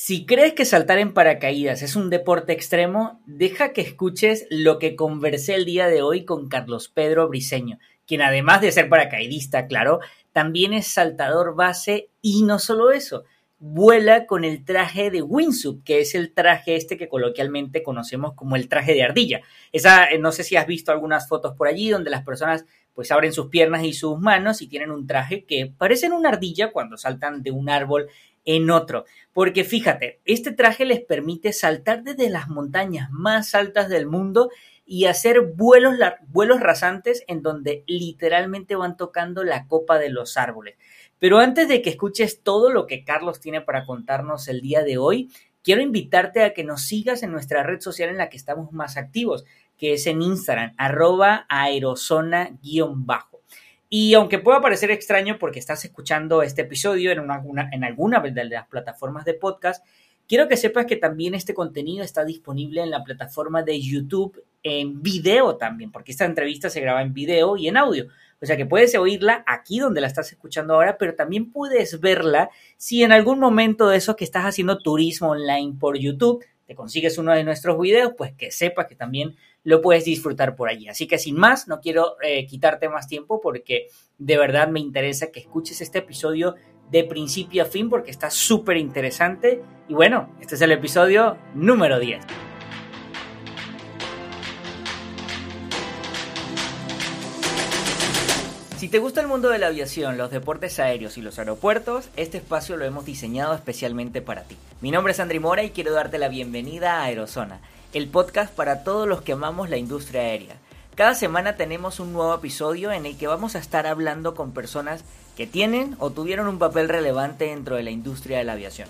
Si crees que saltar en paracaídas es un deporte extremo, deja que escuches lo que conversé el día de hoy con Carlos Pedro Briseño, quien además de ser paracaidista, claro, también es saltador base y no solo eso, vuela con el traje de wingsuit, que es el traje este que coloquialmente conocemos como el traje de ardilla. Esa, eh, no sé si has visto algunas fotos por allí donde las personas pues abren sus piernas y sus manos y tienen un traje que parecen una ardilla cuando saltan de un árbol en otro. Porque fíjate, este traje les permite saltar desde las montañas más altas del mundo y hacer vuelos, vuelos rasantes en donde literalmente van tocando la copa de los árboles. Pero antes de que escuches todo lo que Carlos tiene para contarnos el día de hoy, quiero invitarte a que nos sigas en nuestra red social en la que estamos más activos, que es en Instagram, arroba aerozona-bajo. Y aunque pueda parecer extraño porque estás escuchando este episodio en, alguna de las plataformas de podcast, quiero que sepas que también este contenido está disponible en la plataforma de YouTube en video también, porque esta entrevista se graba en video y en audio. O sea que puedes oírla aquí donde la estás escuchando ahora, pero también puedes verla si en algún momento de eso que estás haciendo turismo online por YouTube, te consigues uno de nuestros videos, pues que sepas que también lo puedes disfrutar por allí. Así que sin más, no quiero eh, quitarte más tiempo porque de verdad me interesa que escuches este episodio de principio a fin porque está súper interesante. Y bueno, este es el episodio número 10. Si te gusta el mundo de la aviación, los deportes aéreos y los aeropuertos, este espacio lo hemos diseñado especialmente para ti. Mi nombre es Andri Mora y quiero darte la bienvenida a Aerozona el podcast para todos los que amamos la industria aérea. Cada semana tenemos un nuevo episodio en el que vamos a estar hablando con personas que tienen o tuvieron un papel relevante dentro de la industria de la aviación.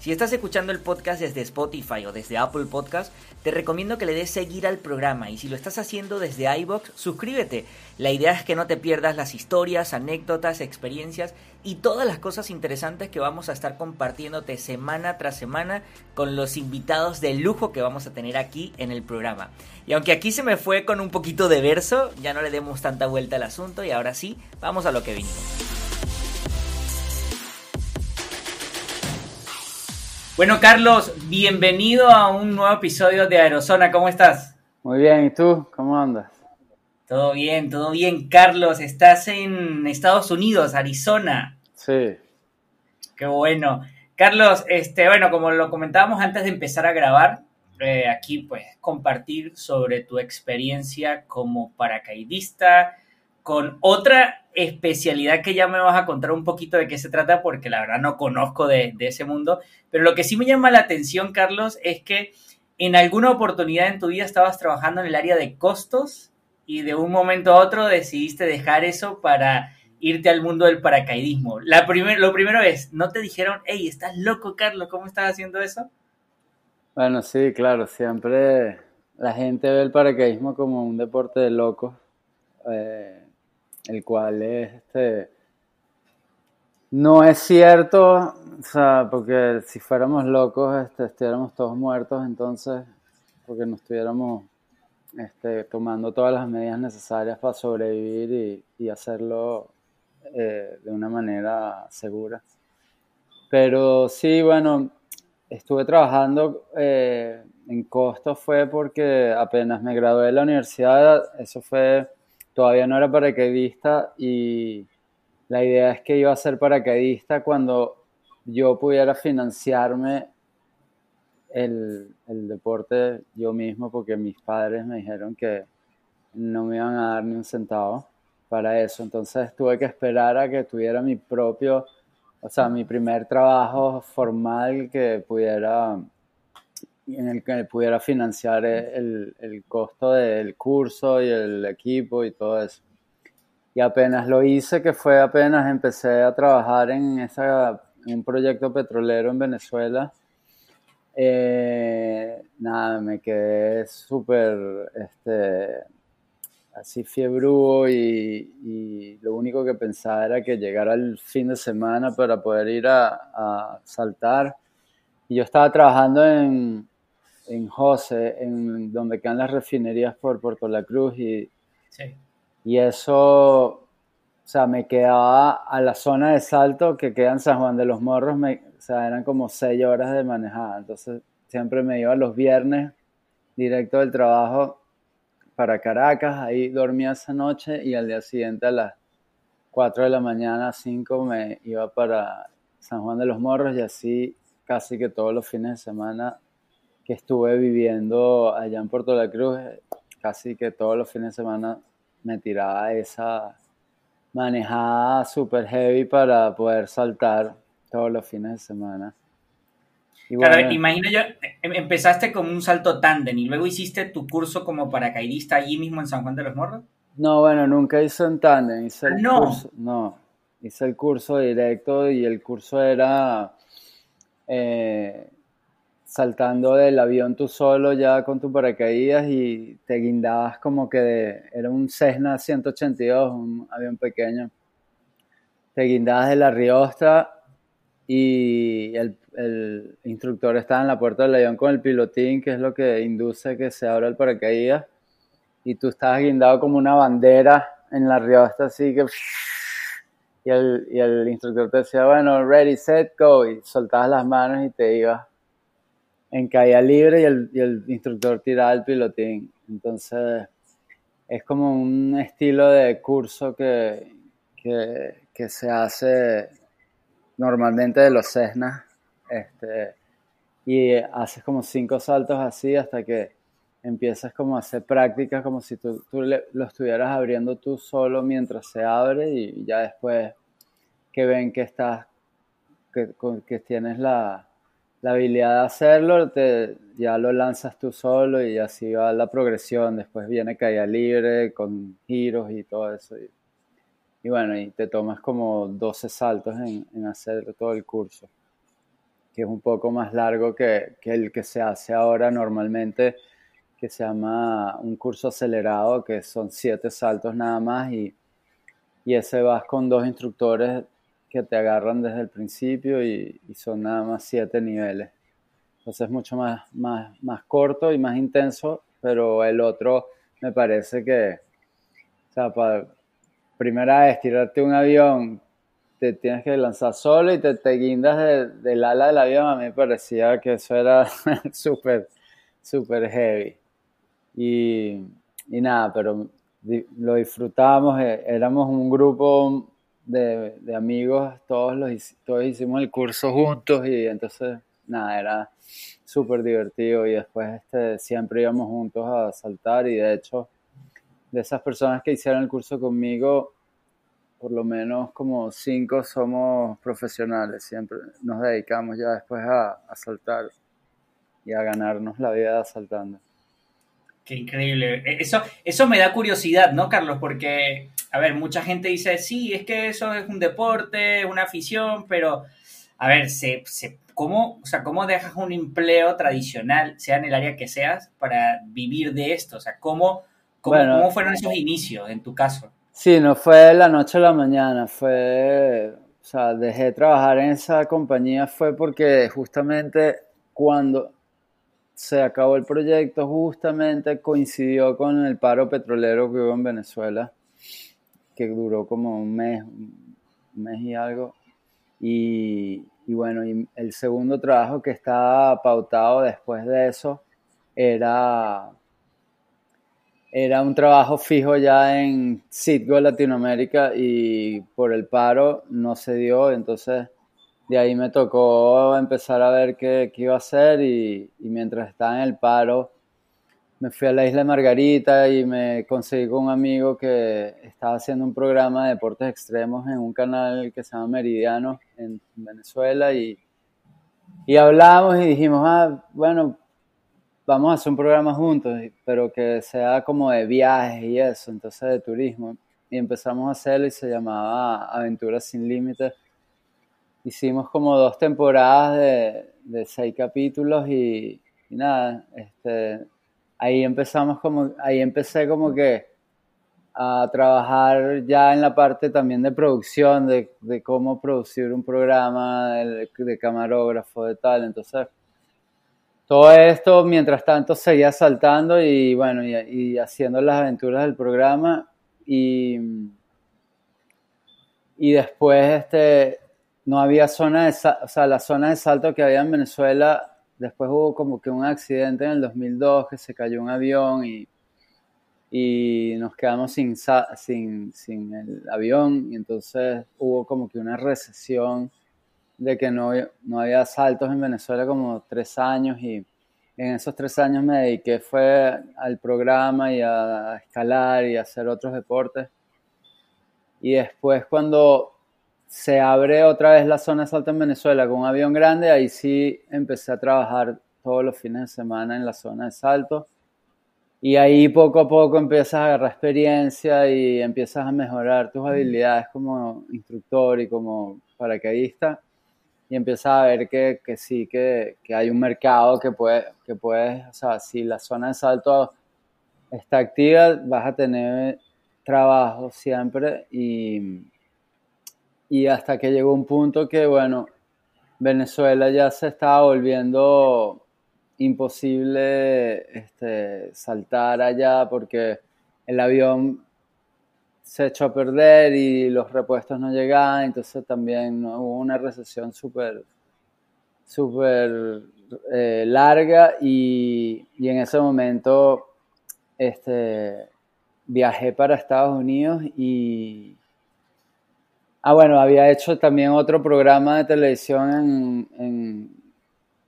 Si estás escuchando el podcast desde Spotify o desde Apple Podcast, te recomiendo que le des seguir al programa y si lo estás haciendo desde iBox, suscríbete. La idea es que no te pierdas las historias, anécdotas, experiencias y todas las cosas interesantes que vamos a estar compartiéndote semana tras semana con los invitados de lujo que vamos a tener aquí en el programa. Y aunque aquí se me fue con un poquito de verso, ya no le demos tanta vuelta al asunto y ahora sí, vamos a lo que vinimos. Bueno, Carlos, bienvenido a un nuevo episodio de Aerozona. ¿Cómo estás? Muy bien, ¿y tú? ¿Cómo andas? Todo bien, todo bien. Carlos, estás en Estados Unidos, Arizona. Sí. Qué bueno. Carlos, este, bueno, como lo comentábamos antes de empezar a grabar, eh, aquí pues compartir sobre tu experiencia como paracaidista, con otra especialidad que ya me vas a contar un poquito de qué se trata, porque la verdad no conozco de, ese mundo. Pero lo que sí me llama la atención, Carlos, es que en alguna oportunidad en tu vida estabas trabajando en el área de costos y de un momento a otro decidiste dejar eso para irte al mundo del paracaidismo. La lo primero es, ¿no te dijeron, hey, estás loco, Carlos, ¿cómo estás haciendo eso? Bueno, sí, claro, siempre la gente ve el paracaidismo como un deporte de locos. Eh, el cual es este no es cierto, porque si fuéramos locos, este, estuviéramos todos muertos, entonces, porque no estuviéramos este, tomando todas las medidas necesarias para sobrevivir y, hacerlo eh, de una manera segura. Pero sí, bueno, estuve trabajando eh, en costos fue porque apenas me gradué de la universidad, eso fue todavía no era paracaidista y la idea es que iba a ser paracaidista cuando yo pudiera financiarme el, deporte yo mismo porque mis padres me dijeron que no me iban a dar ni un centavo para eso. Entonces tuve que esperar a que tuviera mi propio, o sea, mi primer trabajo formal que pudiera en el que pudiera financiar el, el, costo del curso y el equipo y todo eso. Y apenas lo hice, que fue apenas empecé a trabajar en, esa, un proyecto petrolero en Venezuela, eh, nada, me quedé súper este, así fiebrudo y, y, lo único que pensaba era que llegara el fin de semana para poder ir a, a saltar. Y yo estaba trabajando en, en José, en donde quedan las refinerías por Puerto La Cruz y, y eso sea, me quedaba a la zona de salto que queda en San Juan de los Morros, me, o sea, eran como seis horas de manejada. Entonces, siempre me iba los viernes directo del trabajo para Caracas, ahí dormía esa noche y al día siguiente a las 4 de la mañana, 5 me iba para San Juan de los Morros y así casi que todos los fines de semana que estuve viviendo allá en Puerto La Cruz, casi que todos los fines de semana me tiraba esa manejada super heavy para poder saltar todos los fines de semana claro, imagino yo, em, empezaste con un salto tándem y luego hiciste tu curso como paracaidista allí mismo en San Juan de los Morros. No, bueno, nunca hice un tándem, hice el no. curso, no, hice el curso directo y el curso era eh, saltando del avión tú solo ya con tu paracaídas y te guindabas como que era un Cessna 182, un avión pequeño. Te guindabas de la riostra y el, instructor estaba en la puerta del avión con el pilotín, que es lo que induce que se abra el paracaídas, y tú estabas guindado como una bandera en la riostra, así que... Y el, y el instructor te decía, bueno, ready, set, go, y soltabas las manos y te ibas en caída libre y el, y el instructor tiraba el pilotín. Entonces, es como un estilo de curso que, que, que se hace normalmente de los Cessnas, este, y haces como cinco saltos así hasta que empiezas como a hacer prácticas como si tú, lo estuvieras abriendo tú solo mientras se abre y ya después que ven que estás, que, que tienes la, la, habilidad de hacerlo, te, ya lo lanzas tú solo y así va la progresión, después viene caída libre con giros y todo eso. Y bueno, y te tomas como 12 saltos en, hacer todo el curso, que es un poco más largo que, el que se hace ahora normalmente, que se llama un curso acelerado, que son 7 saltos nada más, y, y ese vas con dos instructores que te agarran desde el principio y, son nada más 7 niveles. Entonces es mucho más, más, más corto y más intenso, pero el otro me parece que, o sea, para, primera vez tirarte un avión, te tienes que lanzar solo y te, te guindas del ala del avión, a mí me parecía que eso era súper, súper heavy. Y, y, nada, pero lo disfrutamos, eh, éramos un grupo de, de, amigos, todos, los, todos hicimos el curso juntos y entonces, nada, era súper divertido y después este, siempre íbamos juntos a saltar y de hecho de esas personas que hicieron el curso conmigo, por lo menos como cinco somos profesionales, siempre nos dedicamos ya después a, saltar y a ganarnos la vida saltando. Qué increíble. E, eso, eso me da curiosidad, ¿no, Carlos? Porque, a ver, mucha gente dice, sí, es que eso es un deporte, una afición, pero, a ver, se, se, ¿cómo, o sea, ¿cómo dejas un empleo tradicional, sea en el área que seas, para vivir de esto? O sea, ¿cómo, ¿Cómo, fueron esos inicios en tu caso? Sí, no fue la noche a la mañana, fue, o sea, dejé de trabajar en esa compañía fue porque justamente cuando se acabó el proyecto, justamente coincidió con el paro petrolero que hubo en Venezuela, que duró como un mes, un mes y algo. Y, y bueno, y el segundo trabajo que estaba pautado después de eso era era un trabajo fijo ya en Citgo Latinoamérica y por el paro no se dio, entonces de ahí me tocó empezar a ver qué, iba a hacer y, mientras estaba en el paro me fui a la isla de Margarita y me conseguí con un amigo que estaba haciendo un programa de deportes extremos en un canal que se llama Meridiano en Venezuela y, y hablamos y dijimos, ah, bueno, vamos a hacer un programa juntos, pero que sea como de viajes y eso, entonces de turismo. Y empezamos a hacerlo y se llamaba Aventuras sin Límites. Hicimos como dos temporadas de, de seis capítulos y, nada, este, ahí empezamos como, ahí empecé como que a trabajar ya en la parte también de producción, de, de cómo producir un programa, de, de camarógrafo, de tal. Entonces, todo esto, mientras tanto, seguía saltando y bueno, y, haciendo las aventuras del programa. Y, y después este, no había zona de, o sea, la zona de salto que había en Venezuela, después hubo como que un accidente en el 2002 que se cayó un avión y, y nos quedamos sin, sin, sin el avión y entonces hubo como que una recesión de que no, no había saltos en Venezuela como tres años y en esos tres años me dediqué fue al programa y a escalar y a hacer otros deportes. Y después cuando se abre otra vez la zona de salto en Venezuela con un avión grande, ahí sí empecé a trabajar todos los fines de semana en la zona de salto. Y ahí poco a poco empiezas a agarrar experiencia y empiezas a mejorar tus habilidades como instructor y como paracaidista. Y empiezas a ver que, que sí, que, que, hay un mercado que puede, que puedes, o sea, si la zona de salto está activa, vas a tener trabajo siempre y, y hasta que llegó un punto que, bueno, Venezuela ya se estaba volviendo imposible este, saltar allá porque el avión se echó a perder y los repuestos no llegaban, entonces también hubo una recesión súper súper eh, larga y, y, en ese momento este, viajé para Estados Unidos y, Ah, bueno, había hecho también otro programa de televisión en, en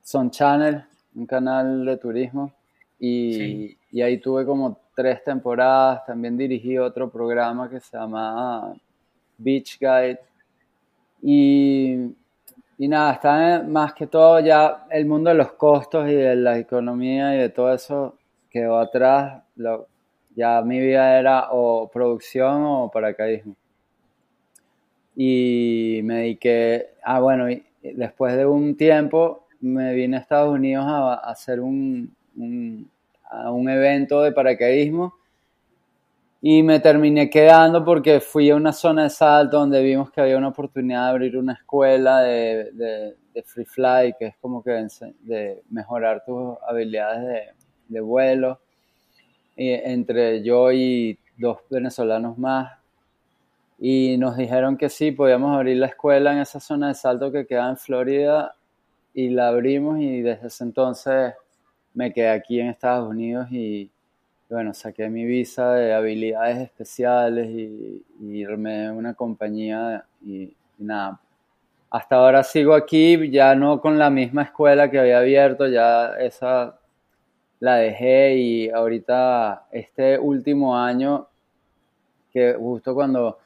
Son Channel, un canal de turismo, y, y, ahí tuve como tres temporadas. También dirigí otro programa que se llama Beach Guide. Y, y nada, está más que todo ya el mundo de los costos y de la economía y de todo eso quedó atrás. Lo, ya mi vida era o producción o paracaidismo y me dediqué, ah bueno, después de un tiempo me vine a Estados Unidos a, hacer un, un evento de paracaidismo y me terminé quedando porque fui a una zona de salto donde vimos que había una oportunidad de abrir una escuela de, de, free fly, que es como que de mejorar tus habilidades de, de vuelo. Y entre yo y dos venezolanos más y nos dijeron que sí, podíamos abrir la escuela en esa zona de salto que queda en Florida y la abrimos y desde ese entonces me quedé aquí en Estados Unidos y bueno, saqué mi visa de habilidades especiales y, y irme una compañía y, y, nada. Hasta ahora sigo aquí, ya no con la misma escuela que había abierto, ya esa la dejé y ahorita este último año, que justo cuando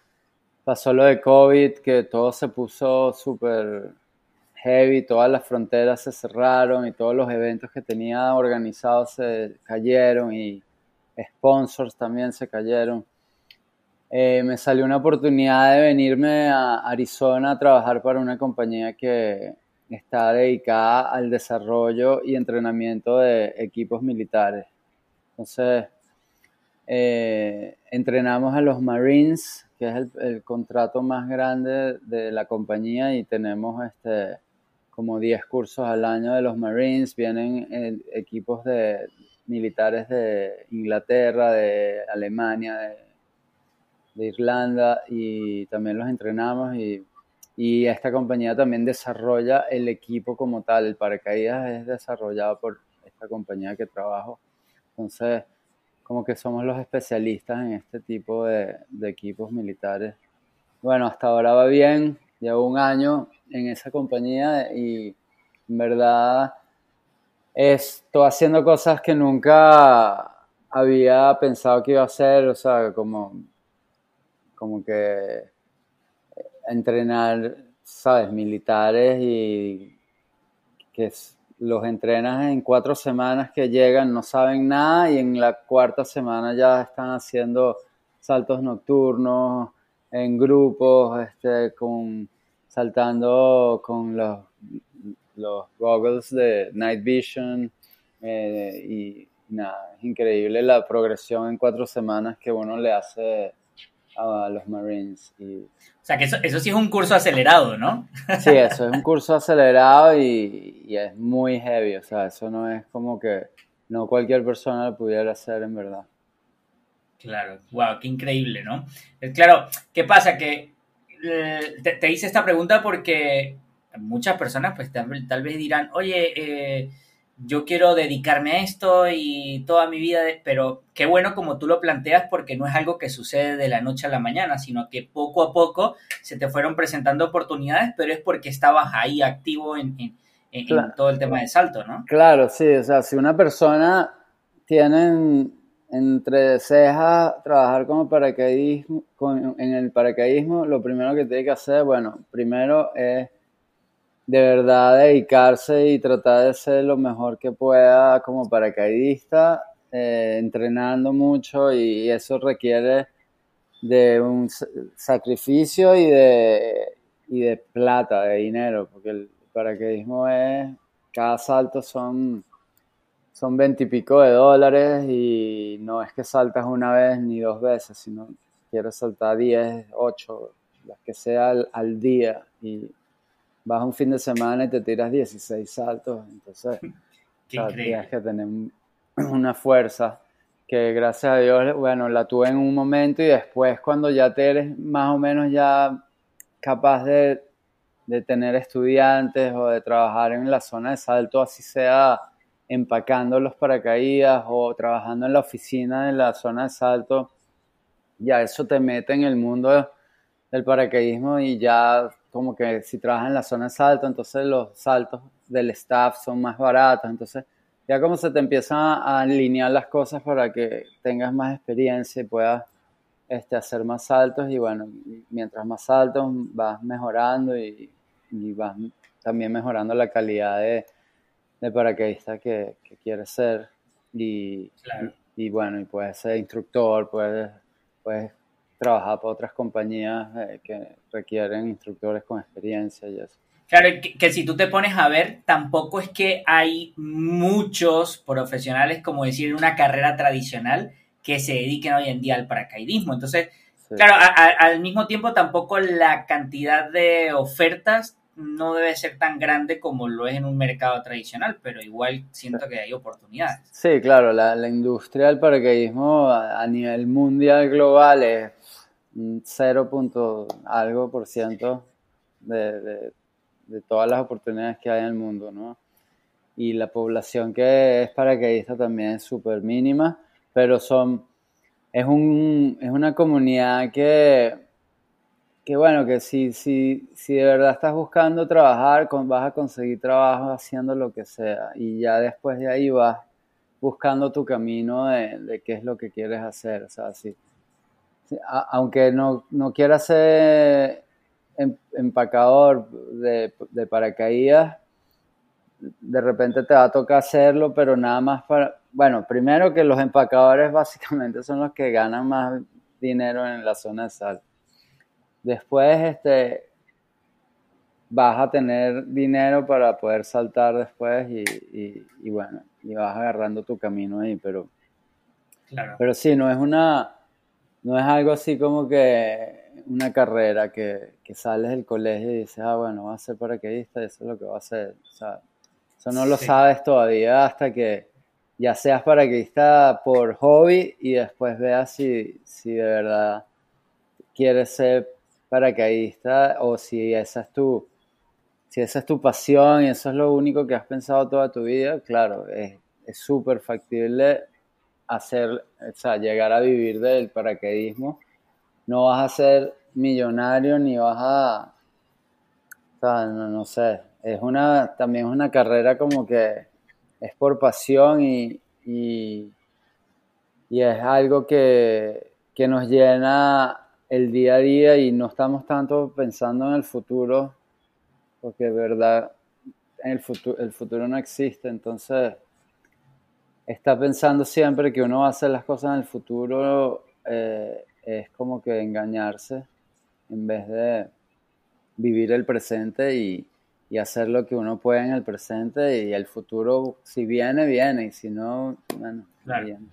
pasó lo de COVID, que todo se puso súper heavy, todas las fronteras se cerraron y todos los eventos que tenía organizados se cayeron y sponsors también se cayeron. Eh, me salió una oportunidad de venirme a Arizona a trabajar para una compañía que está dedicada al desarrollo y entrenamiento de equipos militares. Entonces, eh, entrenamos a los Marines que es el, contrato más grande de la compañía y tenemos este, como 10 cursos al año de los Marines, vienen eh, equipos de militares de Inglaterra, de Alemania, de, Irlanda y también los entrenamos y, y, esta compañía también desarrolla el equipo como tal, el paracaídas es desarrollado por esta compañía que trabajo, entonces como que somos los especialistas en este tipo de, equipos militares. Bueno, hasta ahora va bien, llevo un año en esa compañía y en verdad estoy haciendo cosas que nunca había pensado que iba a hacer, o sea, como, como que entrenar, ¿sabes? Militares y que los entrenas en cuatro semanas que llegan, no saben nada y en la cuarta semana ya están haciendo saltos nocturnos en grupos, este, con, saltando con los, los goggles de Night Vision eh, y nada, es increíble la progresión en cuatro semanas que uno le hace a los Marines. Y, o sea, que eso, eso sí es un curso acelerado, ¿no? sí, eso es un curso acelerado y, y, es muy heavy, o sea, eso no es como que no cualquier persona lo pudiera hacer en verdad. Claro, wow, qué increíble, ¿no? Claro, ¿qué pasa? Que eh, te, hice esta pregunta porque muchas personas pues tal, tal vez dirán, oye, eh, yo quiero dedicarme a esto y toda mi vida, pero qué bueno como tú lo planteas porque no es algo que sucede de la noche a la mañana, sino que poco a poco se te fueron presentando oportunidades, pero es porque estabas ahí activo en, todo el tema de salto, ¿no? Claro, sí, o sea, si una persona tiene entre cejas trabajar como paracaidismo, en el paracaidismo, lo primero que tiene que hacer, bueno, primero es de verdad dedicarse y tratar de ser lo mejor que pueda como paracaidista, eh, entrenando mucho y eso requiere de un sacrificio y de, y de plata, de dinero, porque el paracaidismo es, cada salto son son veintipico de dólares y no es que saltas una vez ni dos veces, sino quieres saltar 10, 8, las que sea al día y vas un fin de semana y te tiras 16 saltos, entonces tienes que tener una fuerza que gracias a Dios, bueno, la tuve en un momento y después cuando ya te eres más o menos ya capaz de, de tener estudiantes o de trabajar en la zona de salto, así sea empacando los paracaídas o trabajando en la oficina en la zona de salto, ya eso te mete en el mundo del paracaidismo y ya como que si trabajas en la zona de salto, entonces los saltos del staff son más baratos, entonces ya como se te empiezan a alinear las cosas para que tengas más experiencia y puedas este, hacer más saltos y bueno, mientras más saltos vas mejorando y, vas también mejorando la calidad de, de paracaidista que, que quieres ser. Y, y, bueno, y puedes ser instructor, puedes, puedes trabajar para otras compañías eh, que requieren instructores con experiencia y eso. Claro, que, si tú te pones a ver, tampoco es que hay muchos profesionales, como decir, una carrera tradicional que se dediquen hoy en día al paracaidismo. Entonces, claro, al mismo tiempo tampoco la cantidad de ofertas no debe ser tan grande como lo es en un mercado tradicional, pero igual siento que hay oportunidades. Sí, claro, la, la industria del paracaidismo a, nivel mundial global es 0. algo por ciento de, de, todas las oportunidades que hay en el mundo, ¿no? Y la población que es paracaidista también es súper mínima, pero son, es, un, es una comunidad que que bueno, que si, si, si de verdad estás buscando trabajar, vas a conseguir trabajo haciendo lo que sea y ya después de ahí vas buscando tu camino de, qué es lo que quieres hacer. O sea, si, aunque no, no quieras ser em, empacador de, de paracaídas, de repente te va a tocar hacerlo, pero nada más para... Bueno, primero que los empacadores básicamente son los que ganan más dinero en la zona de sal. Después, este, vas a tener dinero para poder saltar después y, bueno, y vas agarrando tu camino ahí, pero, pero sí, no es una, no es algo así como que una carrera que, sales del colegio y dices, ah, bueno, voy a ser paracaidista y eso es lo que va a hacer. O sea, eso no lo sabes todavía hasta que ya seas paracaidista por hobby y después veas si, si de verdad quieres ser paracaidista o si esa es tu, si esa es tu pasión y eso es lo único que has pensado toda tu vida, claro, es súper factible hacer, o sea, llegar a vivir del paracaidismo. No vas a ser millonario ni vas a, o sea, no, sé, es una, también es una carrera como que es por pasión y, y, y es algo que, que nos llena el día a día y no estamos tanto pensando en el futuro, porque de verdad el, futuro, el futuro no existe, entonces está pensando siempre que uno va a hacer las cosas en el futuro eh, es como que engañarse en vez de vivir el presente y, hacer lo que uno puede en el presente y el futuro si viene, viene y si no, bueno, viene.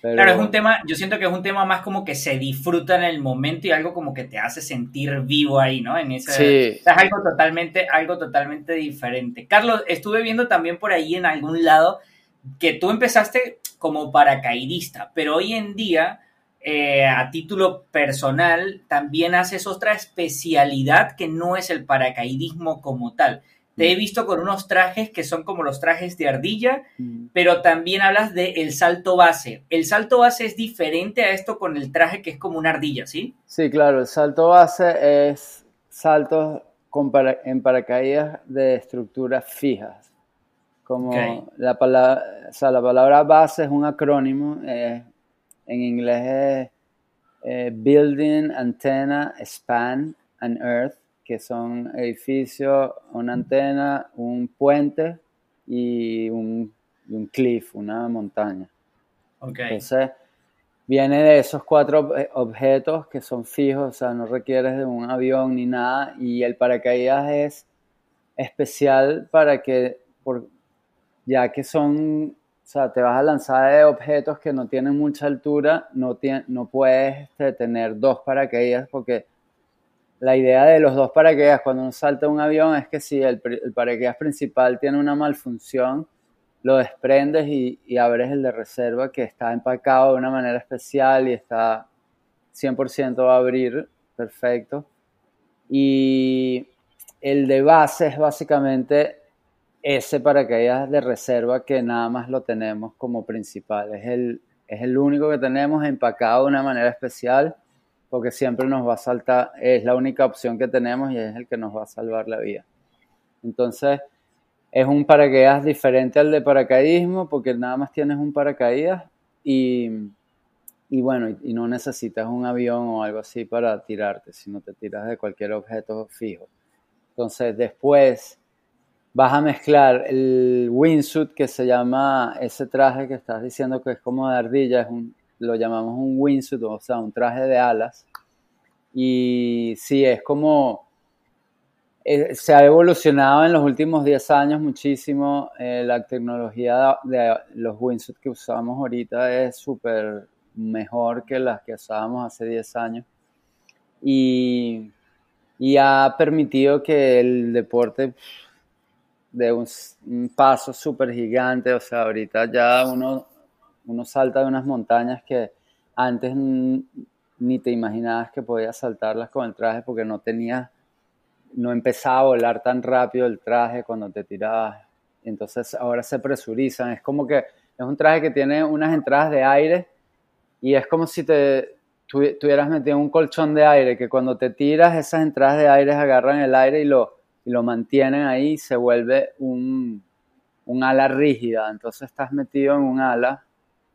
Claro, es un tema, yo siento que es un tema más como que se disfruta en el momento y algo como que te hace sentir vivo ahí, ¿no? En ese, sí. Es algo totalmente, algo totalmente diferente. Carlos, estuve viendo también por ahí en algún lado que tú empezaste como paracaidista, pero hoy en día eh, a título personal, también haces otra especialidad que no es el paracaidismo como tal. Te he mm. visto con unos trajes que son como los trajes de ardilla, mm. pero también hablas de el salto base. El salto base es diferente a esto con el traje que es como una ardilla, ¿sí? Sí, claro, el salto base es saltos en paracaídas de estructuras fijas. Como la, palabra, la palabra base es un acrónimo, eh, en inglés es eh, Building, Antenna, Span and Earth, que son edificios, una antena, un puente y un, cliff, una montaña. Entonces, viene de esos cuatro objetos que son fijos, o sea, no requieres de un avión ni nada, y el paracaídas es especial para que, por, ya que son o sea, te vas a lanzar de objetos que no tienen mucha altura, no, no puedes este, tener dos paracaídas porque la idea de los dos paracaídas cuando uno salta un avión es que si el, paracaídas principal tiene una malfunción, lo desprendes y, y, abres el de reserva que está empacado de una manera especial y está 100% a abrir, perfecto. Y el de base es básicamente ese paracaídas de reserva que nada más lo tenemos como principal. Es el, es el único que tenemos empacado de una manera especial porque siempre nos va a saltar, es la única opción que tenemos y es el que nos va a salvar la vida. Entonces, es un paracaídas diferente al de paracaidismo porque nada más tienes un paracaídas y, y bueno, y no necesitas un avión o algo así para tirarte, sino te tiras de cualquier objeto fijo. Entonces, después vas a mezclar el wingsuit que se llama ese traje que estás diciendo que es como de ardilla, es un, lo llamamos un wingsuit, o sea, un traje de alas. Y sí, es como eh, se ha evolucionado en los últimos 10 años muchísimo. Eh, la tecnología de, los wingsuits que usamos ahorita es súper mejor que las que usábamos hace 10 años. Y, y ha permitido que el deporte de un, paso súper gigante, o sea, ahorita ya uno, uno salta de unas montañas que antes ni te imaginabas que podías saltarlas con el traje porque no tenía, no empezaba a volar tan rápido el traje cuando te tirabas. Entonces ahora se presurizan, es como que es un traje que tiene unas entradas de aire y es como si te tuvieras metido un colchón de aire, que cuando te tiras esas entradas de aire agarran el aire y lo, y lo mantienen ahí, se vuelve un, ala rígida. Entonces estás metido en un ala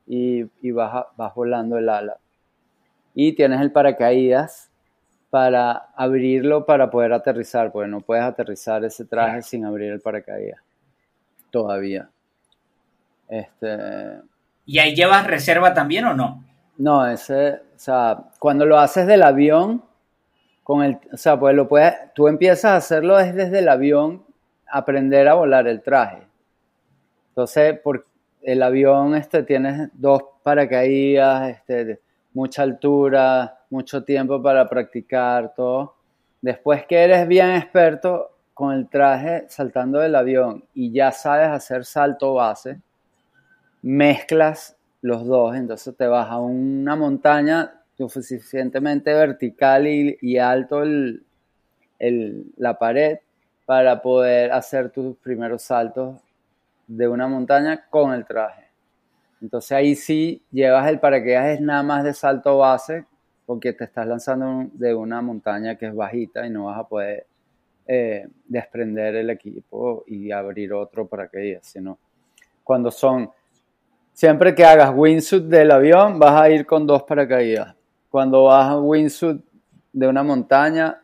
y, vas, vas volando el ala. Y tienes el paracaídas para abrirlo para poder aterrizar, porque no puedes aterrizar ese traje sin abrir el paracaídas. Todavía. Este... ¿Y ahí llevas reserva también o no? No, ese, o sea, cuando lo haces del avión, con el, o sea, pues lo puedes, tú empiezas a hacerlo desde el avión, aprender a volar el traje. Entonces, por el avión este tienes dos paracaídas, este, mucha altura, mucho tiempo para practicar todo. Después que eres bien experto con el traje saltando del avión y ya sabes hacer salto base, mezclas los dos, entonces te vas a una montaña suficientemente vertical y, alto la pared para poder hacer tus primeros saltos de una montaña con el traje. Entonces ahí sí llevas el paracaídas es nada más de salto base porque te estás lanzando de una montaña que es bajita y no vas a poder eh, desprender el equipo y abrir otro paracaídas, sino cuando son, siempre que hagas wingsuit del avión vas a ir con dos paracaídas cuando vas a wingsuit de una montaña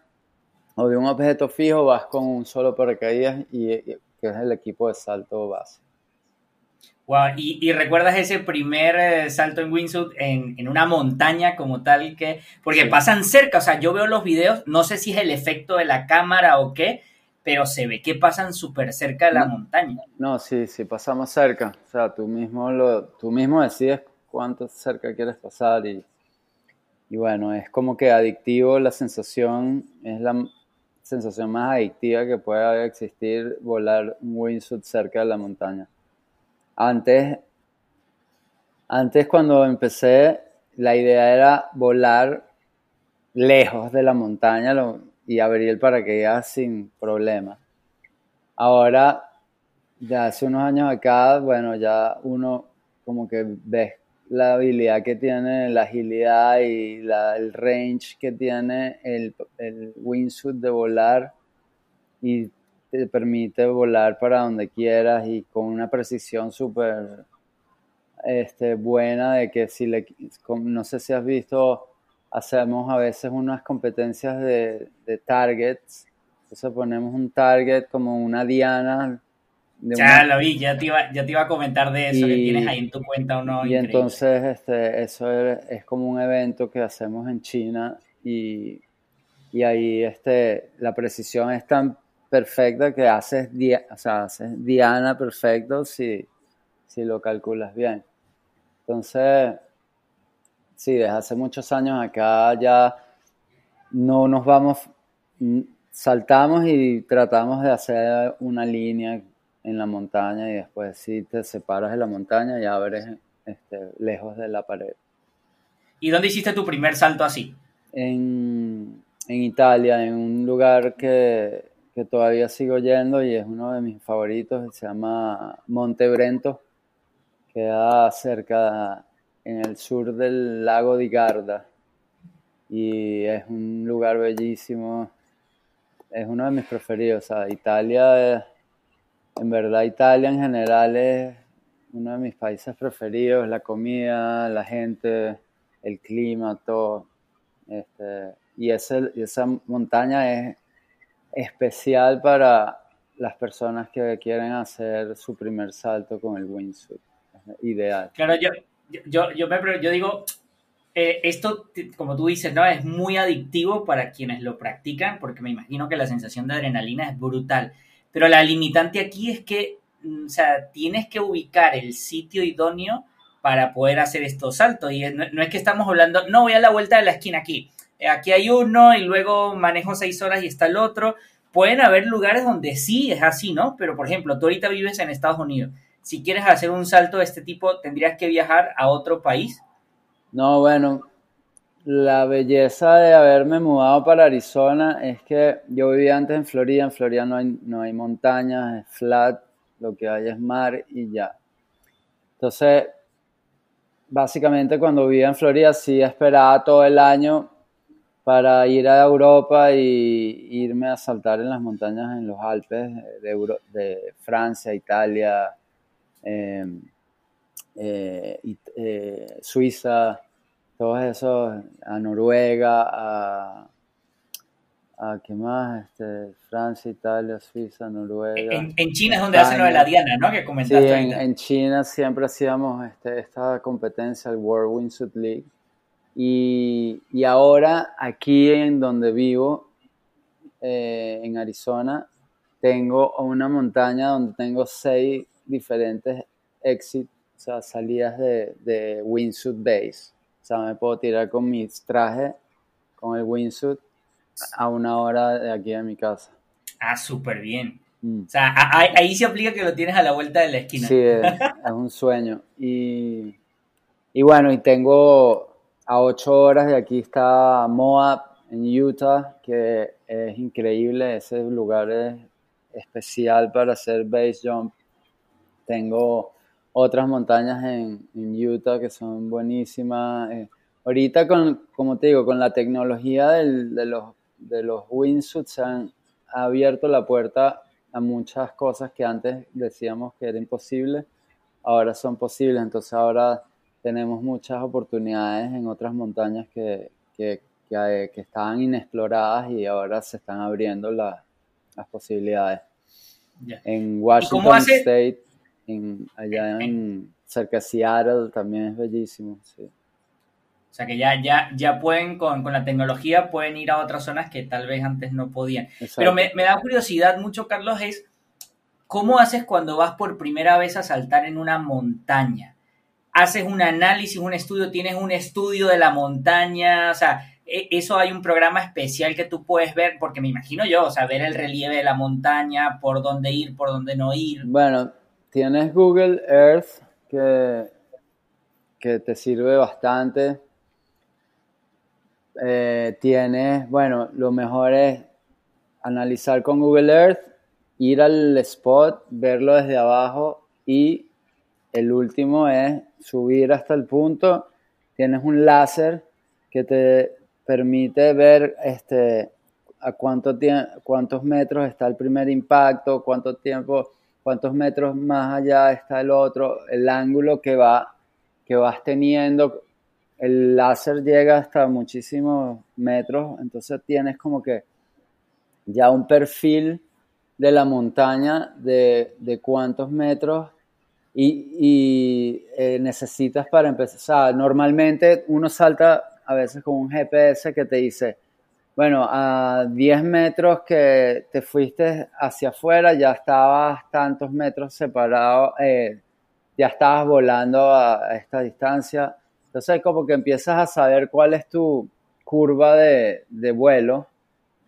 o de un objeto fijo, vas con un solo paracaídas y, que es el equipo de salto base. Wow, y, recuerdas ese primer eh, salto en wingsuit en, en, una montaña como tal que, porque pasan cerca, o sea, yo veo los videos, no sé si es el efecto de la cámara o qué, pero se ve que pasan súper cerca de la montaña. No, sí, sí, pasamos cerca, o sea, tú mismo, lo, tú mismo decides cuánto cerca quieres pasar y, y bueno, es como que adictivo la sensación, es la sensación más adictiva que puede existir volar un wingsuit cerca de la montaña. Antes, antes cuando empecé, la idea era volar lejos de la montaña y abrir el paracaídas sin problema. Ahora, ya hace unos años acá, bueno, ya uno como que ve la habilidad que tiene, la agilidad y el range que tiene el, el wingsuit de volar y te permite volar para donde quieras y con una precisión súper este, buena de que si le, no sé si has visto, hacemos a veces unas competencias de targets, entonces ponemos un target como una diana. Ya lo vi, ya te, iba, ya te iba a comentar de eso, que tienes ahí en tu cuenta o no. Y entonces este, eso es, como un evento que hacemos en China y, y ahí este, la precisión es tan perfecta que haces, o sea, haces diana perfecto si, si lo calculas bien. Entonces, sí, desde hace muchos años acá ya no nos vamos, saltamos y tratamos de hacer una línea en la montaña y después si te separas de la montaña ya eres este, lejos de la pared. ¿Y dónde hiciste tu primer salto así? En, en Italia, en un lugar que, que, todavía sigo yendo y es uno de mis favoritos, se llama Monte Brento queda cerca en el sur del lago di Garda y es un lugar bellísimo. Es uno de mis preferidos. Italia, en verdad Italia en general es uno de mis países preferidos. La comida, la gente, el clima, todo. Este, y, ese, esa montaña es especial para las personas que quieren hacer su primer salto con el wingsuit ideal. Claro, yo, yo, yo, me, yo digo, eh, esto, como tú dices, ¿no? Es muy adictivo para quienes lo practican, porque me imagino que la sensación de adrenalina es brutal. Pero la limitante aquí es que, mm, o sea, tienes que ubicar el sitio idóneo para poder hacer estos saltos. Y no, es que estamos hablando, no voy a la vuelta de la esquina aquí. Eh, aquí hay uno y luego manejo seis horas y está el otro. Pueden haber lugares donde sí es así, ¿no? Pero, por ejemplo, tú ahorita vives en Estados Unidos si quieres hacer un salto de este tipo, ¿tendrías que viajar a otro país? No, bueno, la belleza de haberme mudado para Arizona es que yo vivía antes en Florida, en Florida no hay, no hay montañas, es flat, lo que hay es mar y ya. Entonces, básicamente cuando vivía en Florida sí esperaba todo el año para ir a Europa y irme a saltar en las montañas en los Alpes de, de Francia, Italia, Em, eh, eh, Suiza, todos esos, a Noruega, a, a ¿qué más? Este, Francia, Italia, Suiza, Noruega. En, China es donde hacen lo de la Diana, ¿no? Que comentaste sí, en, China siempre hacíamos este, esta competencia, el World Wingsuit League. Y, y, ahora aquí en donde vivo, eh, en Arizona, tengo una montaña donde tengo seis diferentes exit, o sea, salidas de, de wingsuit base. O sea, me puedo tirar con mis trajes, con el wingsuit, a una hora de aquí de mi casa. Ah, súper bien. Mm. O sea, ahí, se aplica que lo tienes a la vuelta de la esquina. Sí, es, un sueño. Y, y, bueno, y tengo a ocho horas de aquí está Moab en Utah, que es increíble. Ese lugar es especial para hacer base jump tengo otras montañas en, Utah que son buenísimas. Eh, ahorita, con, como te digo, con la tecnología de los, de los wingsuits se han abierto la puerta a muchas cosas que antes decíamos que era imposible, ahora son posibles. Entonces ahora tenemos muchas oportunidades en otras montañas que, que, que, estaban inexploradas y ahora se están abriendo las posibilidades. En Washington State allá en, cerca de Seattle también es bellísimo, O sea que ya, ya, ya pueden, con, la tecnología, pueden ir a otras zonas que tal vez antes no podían. Pero me, da curiosidad mucho, Carlos, es cómo haces cuando vas por primera vez a saltar en una montaña. Haces un análisis, un estudio, tienes un estudio de la montaña, o sea, e, eso hay un programa especial que tú puedes ver, porque me imagino yo, o sea, ver el relieve de la montaña, por dónde ir, por dónde no ir. Bueno, tienes Google Earth que, que te sirve bastante. eh, tienes, bueno, lo mejor es analizar con Google Earth, ir al spot, verlo desde abajo y el último es subir hasta el punto. Tienes un láser que te permite ver este, a cuánto cuántos metros está el primer impacto, cuánto tiempo, cuántos metros más allá está el otro, el ángulo que, va, que vas teniendo. El láser llega hasta muchísimos metros, entonces tienes como que ya un perfil de la montaña de, de cuántos metros y, eh, necesitas para empezar. Normalmente uno salta a veces con un GPS que te dice, bueno, a 10 metros que te fuiste hacia afuera, ya estabas tantos metros separado, eh, ya estabas volando a, esta distancia. Entonces, como que empiezas a saber cuál es tu curva de, de vuelo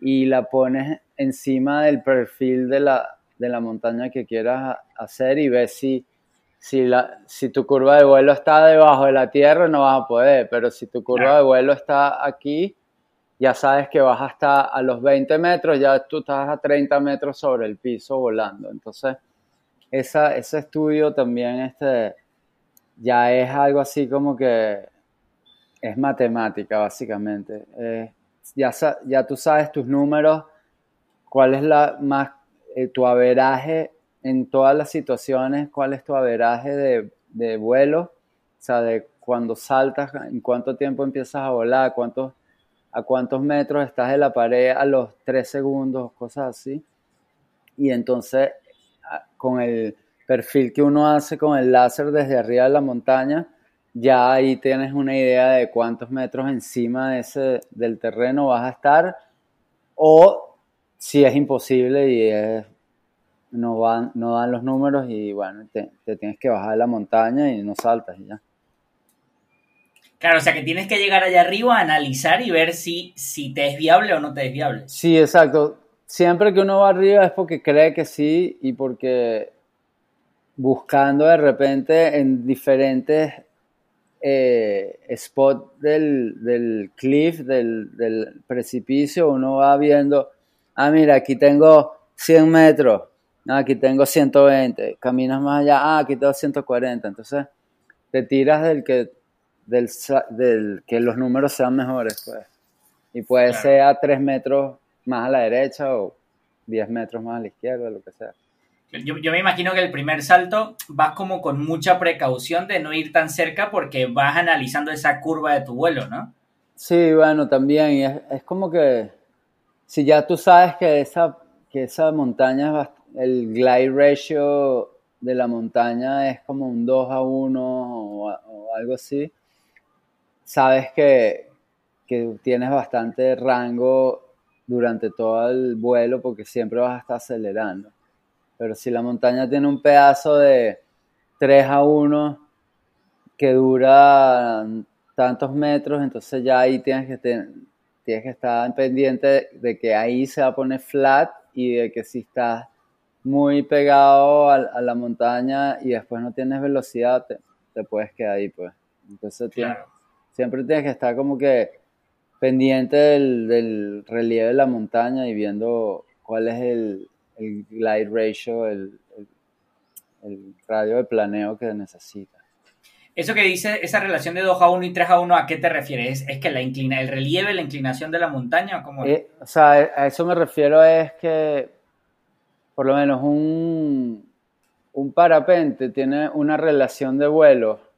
y la pones encima del perfil de la, de la montaña que quieras hacer y ves si si, la, si tu curva de vuelo está debajo de la tierra no vas a poder, pero si tu curva de vuelo está aquí, ya sabes que vas hasta a los 20 metros, ya tú estás a 30 metros sobre el piso volando. Entonces, esa, ese estudio también este, ya es algo así como que es matemática, básicamente. ya, ya tú sabes tus números, cuál es la más, eh, tu averaje en todas las situaciones cuál es tu averaje de, de vuelo, o sea, de cuando saltas, en cuánto tiempo empiezas a volar, cuántos, a cuántos metros estás de la pared a los tres segundos, cosas así. Y entonces, con el perfil que uno hace con el láser desde arriba de la montaña, ya ahí tienes una idea de cuántos metros encima de ese, del terreno vas a estar, o si es imposible y no, van, no dan los números y bueno, te, tienes que bajar de la montaña y no saltas y ya. Claro, o sea que tienes que llegar allá arriba a analizar y ver si, si te es viable o no te es viable. Sí, exacto. Siempre que uno va arriba es porque cree que sí y porque buscando de repente en diferentes eh, spots del, del cliff, del, del precipicio, uno va viendo, ah, mira, aquí tengo 100 metros, no, aquí tengo 120, caminas más allá, ah, aquí tengo 140, entonces te tiras del que, del, del que los números sean mejores, pues. Y puede ser a 3 metros más a la derecha o 10 metros más a la izquierda, lo que sea. Yo, yo, me imagino que el primer salto vas como con mucha precaución de no ir tan cerca porque vas analizando esa curva de tu vuelo, ¿no? Sí, bueno, también. Es, es como que si ya tú sabes que esa, que esa montaña el glide ratio de la montaña es como un 2 a 1 o, algo así, sabes que, que, tienes bastante rango durante todo el vuelo porque siempre vas a estar acelerando. Pero si la montaña tiene un pedazo de 3 a 1 que dura tantos metros, entonces ya ahí tienes que, tienes que estar pendiente de que ahí se va a poner flat y de que si estás muy pegado a, la montaña y después no tienes velocidad, te, puedes quedar ahí, pues. Entonces siempre tienes que estar como que pendiente del, relieve de la montaña y viendo cuál es el, el glide ratio, el, el, radio de planeo que necesitas. Eso que dice, esa relación de 2 a 1 y 3 a 1, ¿a qué te refieres? ¿Es que la inclina, el relieve, la inclinación de la montaña? ¿cómo eh, o sea, a eso me refiero es que por lo menos un, un parapente tiene una relación de vuelo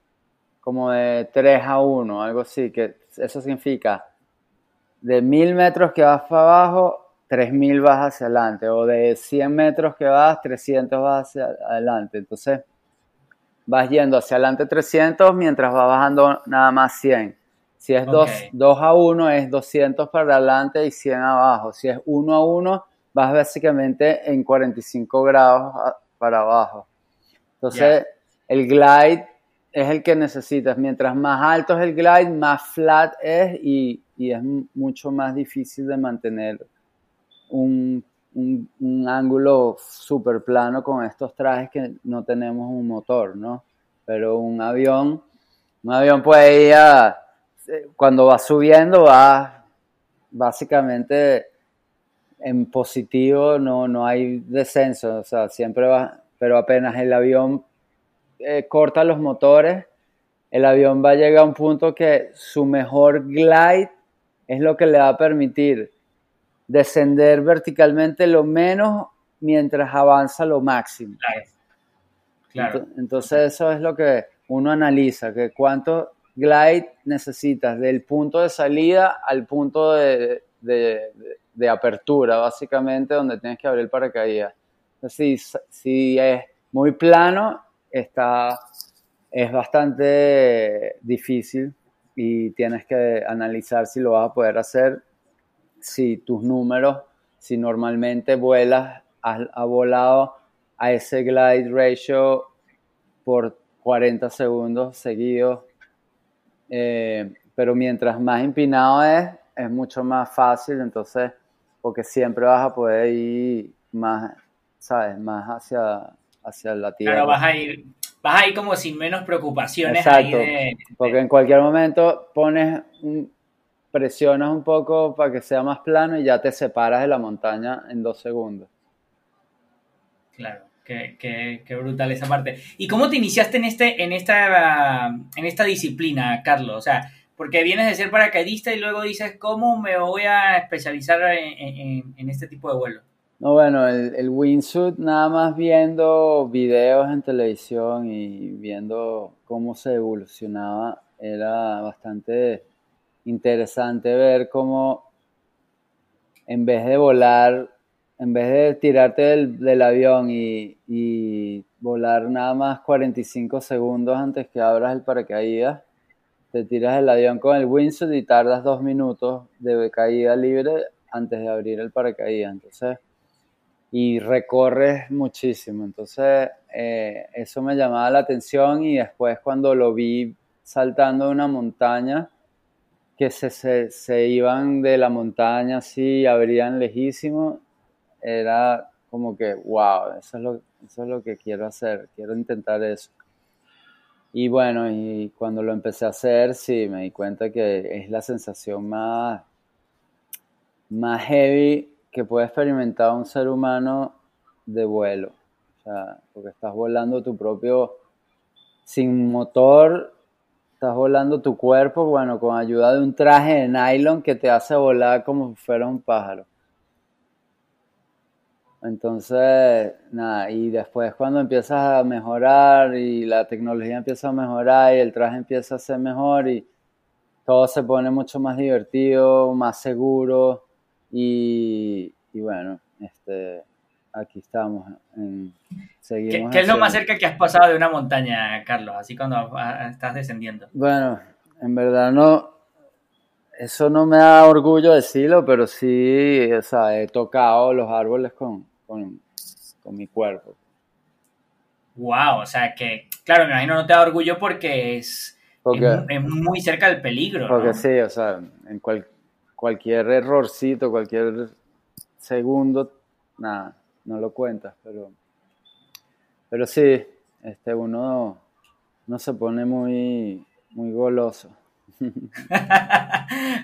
como de 3 a 1, algo así, que eso significa de 1000 metros que vas para abajo, 3000 vas hacia adelante, o de 100 metros que vas, 300 vas hacia adelante. Entonces, vas yendo hacia adelante 300 mientras vas bajando nada más 100. Si es 2, 2 a 1, es 200 para adelante y 100 abajo. Si es 1 a 1, vas básicamente en 45 grados para abajo. Entonces, el glide es el que necesitas. Mientras más alto es el glide, más flat es y, es mucho más difícil de mantener un, ángulo súper plano con estos trajes que no tenemos un motor, ¿no? Pero un avión, un avión puede ir a, cuando va subiendo, va básicamente en positivo no, no hay descenso, o sea, siempre va, pero apenas el avión eh, corta los motores, el avión va a llegar a un punto que su mejor glide es lo que le va a permitir descender verticalmente lo menos mientras avanza lo máximo. Claro. Entonces eso es lo que uno analiza, que cuánto glide necesitas del punto de salida al punto de, de, apertura, básicamente, donde tienes que abrir el paracaídas. si, si es muy plano, está, es bastante difícil y tienes que analizar si lo vas a poder hacer, si tus números, si normalmente vuelas, has, volado a ese glide ratio por 40 segundos seguidos, eh, pero mientras más empinado es, es mucho más fácil, entonces, porque siempre vas a poder ir más, ¿sabes? Más hacia, hacia la tierra. Claro, vas a ir, vas a ir como sin menos preocupaciones. Exacto, porque en cualquier momento pones, presionas un poco para que sea más plano y ya te separas de la montaña en dos segundos. Claro. Qué, qué, brutal esa parte. ¿Y cómo te iniciaste en, este, en, esta, en esta disciplina, Carlos? O sea, porque vienes de ser paracaidista y luego dices, ¿cómo me voy a especializar en, este tipo de vuelo? No, bueno, el, el, nada más viendo videos en televisión y viendo cómo se evolucionaba, era bastante interesante ver cómo en vez de volar, en vez de tirarte del, avión y, y volar nada más 45 segundos antes que abras el paracaídas, te tiras el avión con el wingsuit y tardas dos minutos de caída libre antes de abrir el paracaídas. Entonces, y recorres muchísimo. Entonces, eh, eso me llamaba la atención y después cuando lo vi saltando una montaña, que se, se, iban de la montaña así, abrían lejísimo, era como que, wow, eso es, lo, eso es lo que quiero hacer, quiero intentar eso. Y bueno, y cuando lo empecé a hacer, sí, me di cuenta que es la sensación más, más heavy que puede experimentar un ser humano de vuelo. O sea, porque estás volando tu propio, sin motor, estás volando tu cuerpo, bueno, con ayuda de un traje de nylon que te hace volar como si fuera un pájaro. Entonces, nada, y después cuando empiezas a mejorar y la tecnología empieza a mejorar y el traje empieza a ser mejor y todo se pone mucho más divertido, más seguro y, bueno, este, aquí estamos. seguimos ¿Qué, es lo más cerca que has pasado de una montaña, Carlos? Así cuando estás descendiendo. Bueno, en verdad no, eso no me da orgullo decirlo, pero sí, o sea, he tocado los árboles con, con, mi cuerpo. Wow, o sea que, claro, me imagino no te da orgullo porque es, es, muy cerca del peligro. Porque sí, o sea, en cualquier errorcito, cualquier segundo, nada, no lo cuentas, pero, pero sí, este, uno no se pone muy, muy goloso. o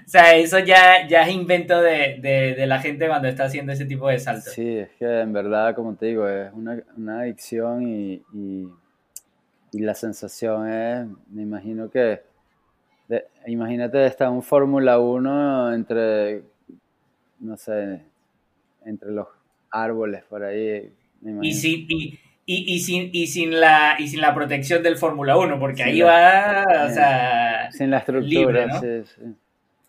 sea, eso ya, ya es invento de, la gente cuando está haciendo ese tipo de saltos. Sí, es que en verdad, como te digo, es una, adicción y, la sensación es, me imagino que, imagínate estar en un Fórmula 1 entre, no sé, entre los árboles por ahí. y, y, y, sin, y, sin la, y sin la protección del Fórmula 1, porque ahí va, o sea, sin la estructura, sí, sí.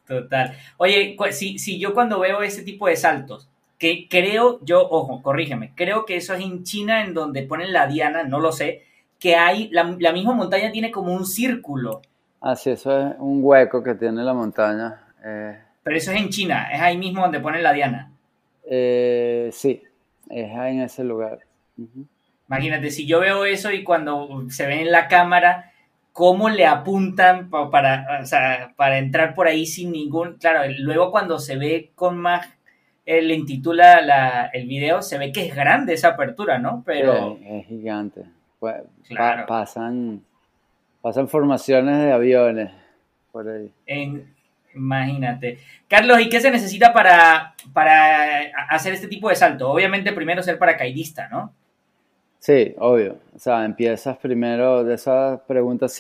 Total. Oye, si, si yo cuando veo ese tipo de saltos, que creo, yo, ojo, corrígeme, creo que eso es en China, en donde ponen la diana, no lo sé, que hay, la, misma montaña tiene como un círculo. Ah, sí, eso es un hueco que tiene la montaña. Eh. Pero eso es en China, es ahí mismo donde ponen la diana. Eh, sí, es en ese lugar. Imagínate, si yo veo eso y cuando se ve en la cámara, cómo le apuntan para, para entrar por ahí sin ningún... Claro, luego cuando se ve con más eh, lentitud la, el video, se ve que es grande esa apertura, ¿no? Pero... es gigante. Pues, pasan, pasan formaciones de aviones por ahí. En, Imagínate. Carlos, ¿y qué se necesita para, para hacer este tipo de salto? Obviamente primero ser paracaidista, ¿no? Sí, obvio. O sea, empiezas primero de esas preguntas.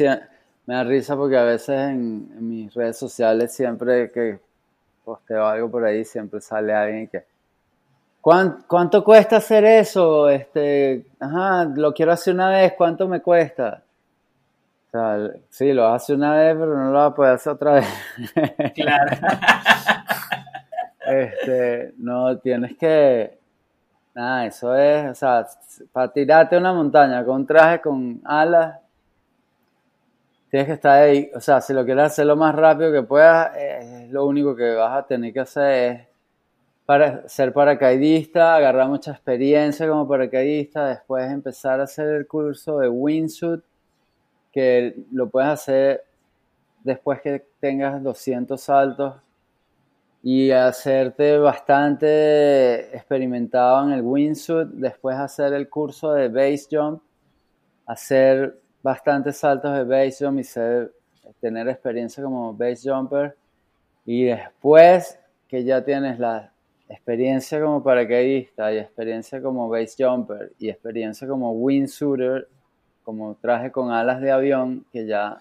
Me da risa porque a veces en, mis redes sociales siempre que posteo algo por ahí siempre sale alguien que ¿Cuánto, cuesta hacer eso? Este, ajá, lo quiero hacer una vez, ¿cuánto me cuesta? Sea, sí, lo hace una vez, pero no lo va a poder hacer otra vez. Claro. este, no, tienes que, nada, eso es, o sea, para tirarte una montaña con un traje con alas, tienes que estar ahí, o sea, si lo quieres hacer lo más rápido que puedas, es lo único que vas a tener que hacer es para ser paracaidista, agarrar mucha experiencia como paracaidista, después empezar a hacer el curso de wingsuit, que lo puedes hacer después que tengas 200 saltos y hacerte bastante experimentado en el wingsuit, después hacer el curso de base jump, hacer bastantes saltos de base jump y tener experiencia como base jumper. Y después que ya tienes la experiencia como paracaidista y experiencia como base jumper y experiencia como wingsuiter, como traje con alas de avión, que ya,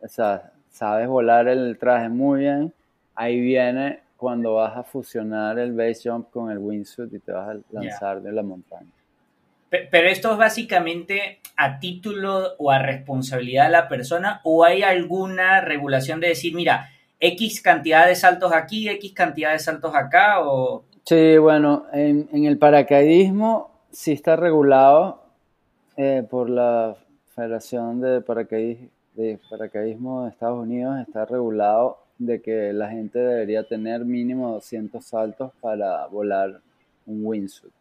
o sea, sabes volar el traje muy bien, ahí viene cuando vas a fusionar el base jump con el wingsuit y te vas a lanzar de la montaña. Pero esto es básicamente a título o a responsabilidad de la persona o hay alguna regulación de decir, mira, X cantidad de saltos aquí, X cantidad de saltos acá o... Sí, bueno, en, el paracaidismo sí está regulado eh, por la Federación de, de Paracaidismo de Estados Unidos, está regulado de que la gente debería tener mínimo 200 saltos para volar un wingsuit.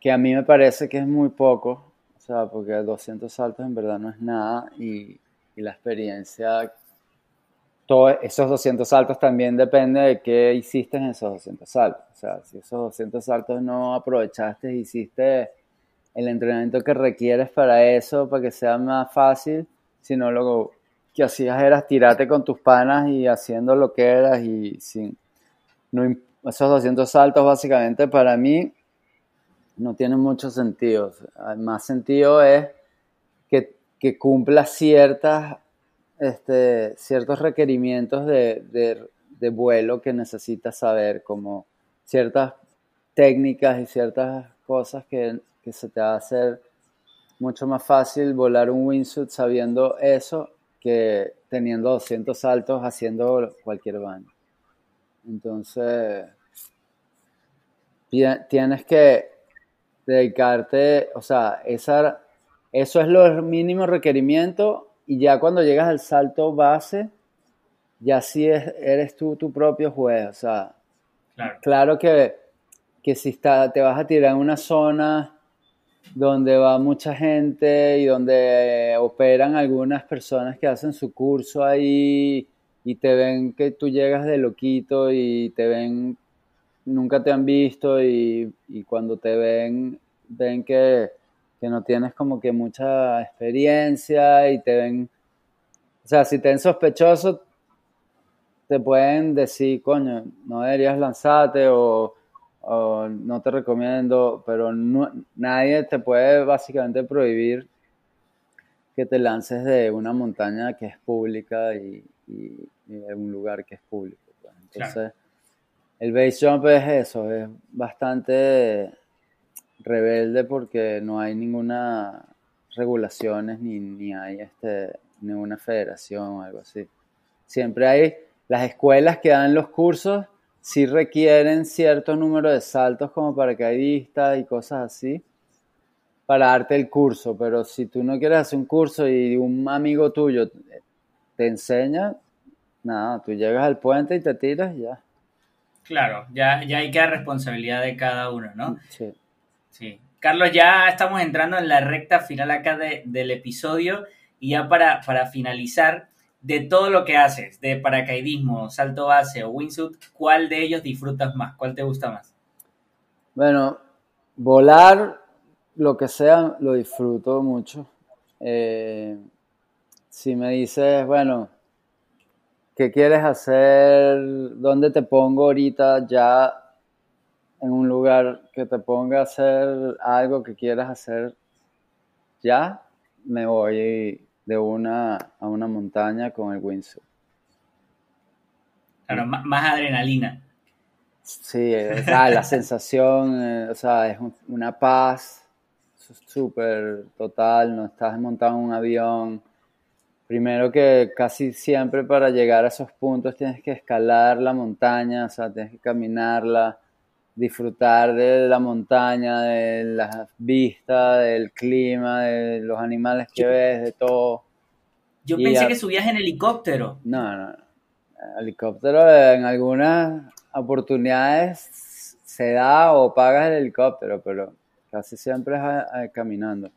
Que a mí me parece que es muy poco, o sea, porque 200 saltos en verdad no es nada y, y la experiencia esos 200 saltos también depende de qué hiciste en esos 200 saltos. O sea, si esos 200 saltos no aprovechaste, hiciste el entrenamiento que requieres para eso, para que sea más fácil, sino lo que hacías era tirarte con tus panas y haciendo lo que eras y sin... No, esos 200 saltos básicamente para mí no tienen mucho sentido. Más sentido es que, cumplas ciertas este, ciertos requerimientos de, vuelo que necesitas saber, como ciertas técnicas y ciertas cosas que, se te va a hacer mucho más fácil volar un wingsuit sabiendo eso que teniendo 200 saltos haciendo cualquier baño. Entonces, tienes que dedicarte, o sea, esa, eso es lo mínimo requerimiento y ya cuando llegas al salto base, ya sí eres tú tu propio juez. O sea, claro, que, que, si está, te vas a tirar en una zona donde va mucha gente y donde operan algunas personas que hacen su curso ahí y te ven que tú llegas de loquito y te ven, nunca te han visto y, y cuando te ven, ven que que no tienes como que mucha experiencia y te ven, o sea, si te ven sospechoso, te pueden decir, coño, no deberías lanzarte o, no te recomiendo, pero nadie te puede básicamente prohibir que te lances de una montaña que es pública y, de un lugar que es público. Pues. Entonces, el base jump es eso, es bastante rebelde porque no hay ninguna regulaciones ni, ni hay este, ninguna federación o algo así. Siempre hay las escuelas que dan los cursos, sí requieren cierto número de saltos como paracaidistas y cosas así para darte el curso, pero si tú no quieres hacer un curso y un amigo tuyo te enseña, nada, tú llegas al puente y te tiras y ya. Claro, ya, ya hay que dar responsabilidad de cada uno, ¿no? Sí. Sí. Carlos, ya estamos entrando en la recta final acá del episodio y ya para, para finalizar, de todo lo que haces, de paracaidismo, salto base o wingsuit, ¿cuál de ellos disfrutas más? ¿Cuál te gusta más? Bueno, volar, lo que sea, lo disfruto mucho. Eh, si me dices, bueno, ¿qué quieres hacer? ¿Dónde te pongo ahorita ya en un lugar que te ponga a hacer algo que quieras hacer ya? Me voy de una a una montaña con el windsurf. Claro, más adrenalina. Sí, la sensación, eh, o sea, es una paz súper total, no estás montado en un avión. Primero que casi siempre para llegar a esos puntos tienes que escalar la montaña, o sea, tienes que caminarla, disfrutar de la montaña, de la vista, del clima, de los animales que ves, de todo. Yo pensé que subías en helicóptero. No, no, no. Helicóptero en algunas oportunidades se da o pagas el helicóptero, pero casi siempre es caminando.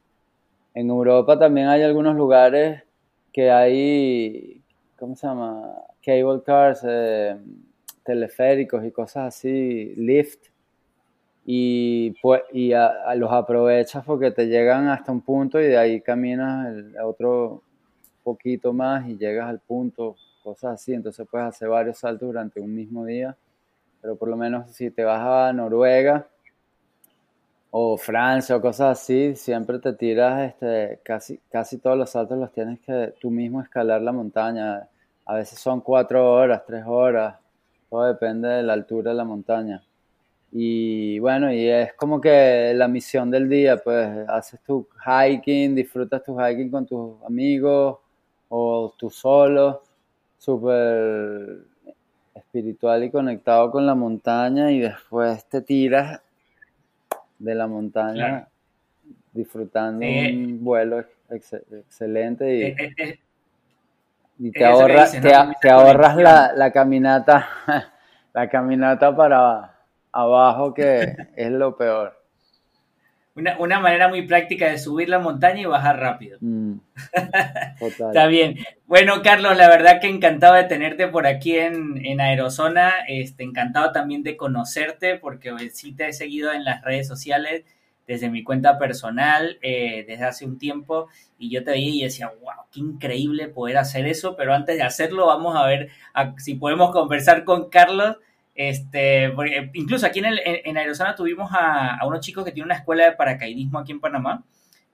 En Europa también hay algunos lugares que hay, ¿cómo se llama? Cable cars, eh, teleféricos y cosas así, lift, y, pues, y a, los aprovechas porque te llegan hasta un punto y de ahí caminas el, otro poquito más y llegas al punto, cosas así, entonces puedes hacer varios saltos durante un mismo día, pero por lo menos si te vas a Noruega o Francia o cosas así, siempre te tiras, este, casi, casi todos los saltos los tienes que tú mismo escalar la montaña, a veces son cuatro horas, tres horas, todo depende de la altura de la montaña. Y bueno, y es como que la misión del día, pues haces tu hiking, disfrutas tu hiking con tus amigos o tú solo, súper espiritual y conectado con la montaña y después te tiras de la montaña disfrutando un vuelo excelente y, eh, eh, eh, te, ahorras, te, ahorras la, la caminata la caminata para abajo que es lo peor. Una, manera muy práctica de subir la montaña y bajar rápido. Mm, Está bien. Bueno, Carlos, la verdad que encantado de tenerte por aquí en, en Aerozona. Este, encantado también de conocerte porque sí te he seguido en las redes sociales desde mi cuenta personal eh, desde hace un tiempo y yo te veía y decía, wow, qué increíble poder hacer eso, pero antes de hacerlo vamos a ver si podemos conversar con Carlos este, eh, incluso aquí en, el, en, Aerosana tuvimos a, unos chicos que tienen una escuela de paracaidismo aquí en Panamá,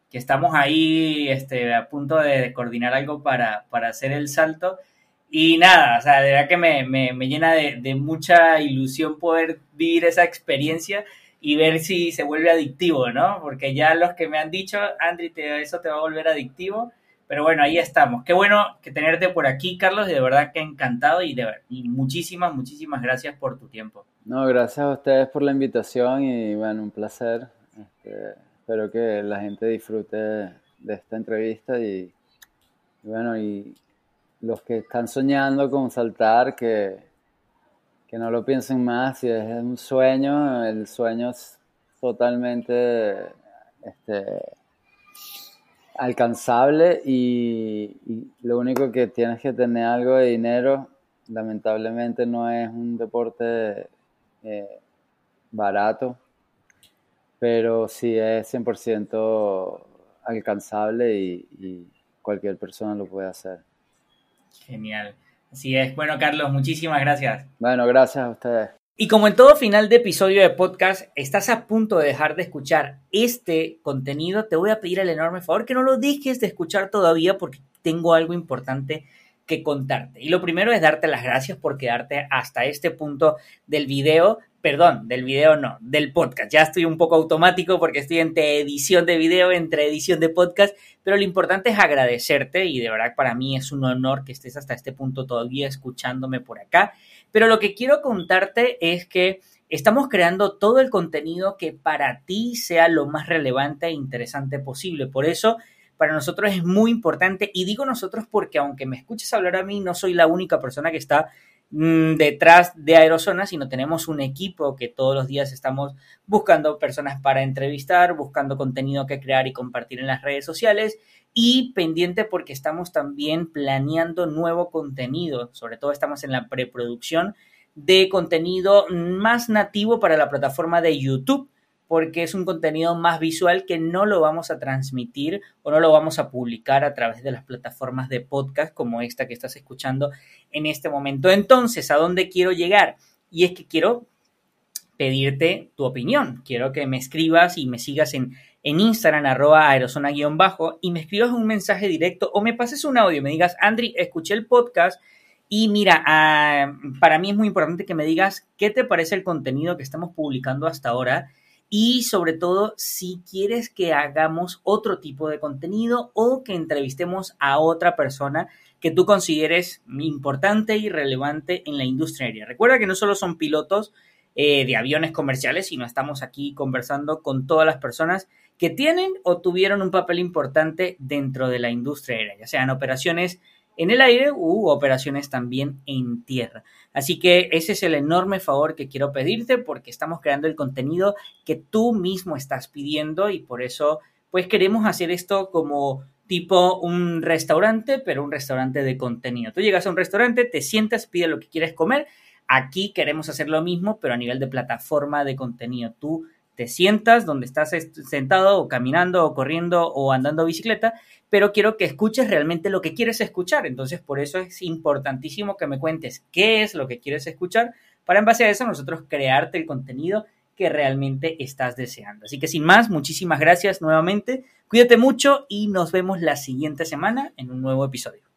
que estamos ahí este, a punto de coordinar algo para, para hacer el salto. Y nada, o sea, de verdad que me, me, me llena de, de, mucha ilusión poder vivir esa experiencia y ver si se vuelve adictivo, ¿no? Porque ya los que me han dicho, Andri, te, eso te va a volver adictivo. Pero bueno, ahí estamos. Qué bueno que tenerte por aquí, Carlos, y de verdad que encantado y, de, y muchísimas, muchísimas gracias por tu tiempo. No, gracias a ustedes por la invitación y bueno, un placer. Este, espero que la gente disfrute de esta entrevista y, bueno, y los que están soñando con saltar, que, que no lo piensen más, si es un sueño, el sueño es totalmente este, alcanzable y, lo único que tienes que tener algo de dinero, lamentablemente no es un deporte eh, barato, pero sí es 100% alcanzable y cualquier persona lo puede hacer. Genial. Así es. Bueno, Carlos, muchísimas gracias. Bueno, gracias a ustedes. Y como en todo final de episodio de podcast, estás a punto de dejar de escuchar este contenido, te voy a pedir el enorme favor que no lo dejes de escuchar todavía porque tengo algo importante que contarte. Y lo primero es darte las gracias por quedarte hasta este punto del video, perdón, del video no, del podcast. Ya estoy un poco automático porque estoy entre edición de video, entre edición de podcast, pero lo importante es agradecerte y de verdad para mí es un honor que estés hasta este punto todavía escuchándome por acá. Pero lo que quiero contarte es que estamos creando todo el contenido que para ti sea lo más relevante e interesante posible. Por eso, para nosotros es muy importante, y digo nosotros porque aunque me escuches hablar a mí, no soy la única persona que está mm, detrás de Aerozona, sino tenemos un equipo que todos los días estamos buscando personas para entrevistar, buscando contenido que crear y compartir en las redes sociales y pendiente porque estamos también planeando nuevo contenido, sobre todo estamos en la preproducción de contenido más nativo para la plataforma de YouTube. Porque es un contenido más visual que no lo vamos a transmitir o no lo vamos a publicar a través de las plataformas de podcast como esta que estás escuchando en este momento. Entonces, ¿a dónde quiero llegar? Y es que quiero pedirte tu opinión. Quiero que me escribas y me sigas en, en Instagram, arroba aerosona-bajo, y me escribas un mensaje directo o me pases un audio, me digas, Andri, escuché el podcast y mira, ah, para mí es muy importante que me digas qué te parece el contenido que estamos publicando hasta ahora y sobre todo si quieres que hagamos otro tipo de contenido o que entrevistemos a otra persona que tú consideres importante y relevante en la industria aérea. Recuerda que no solo son pilotos eh, de aviones comerciales, sino estamos aquí conversando con todas las personas que tienen o tuvieron un papel importante dentro de la industria aérea, ya sean operaciones en el aire u operaciones también en tierra. Así que ese es el enorme favor que quiero pedirte porque estamos creando el contenido que tú mismo estás pidiendo y por eso pues queremos hacer esto como tipo un restaurante, pero un restaurante de contenido. Tú llegas a un restaurante, te sientas, pides lo que quieres comer. Aquí queremos hacer lo mismo, pero a nivel de plataforma de contenido. Tú te sientas donde estás sentado o caminando o corriendo o andando bicicleta pero quiero que escuches realmente lo que quieres escuchar. Entonces, por eso es importantísimo que me cuentes qué es lo que quieres escuchar para en base a eso nosotros crearte el contenido que realmente estás deseando. Así que sin más, muchísimas gracias nuevamente. Cuídate mucho y nos vemos la siguiente semana en un nuevo episodio.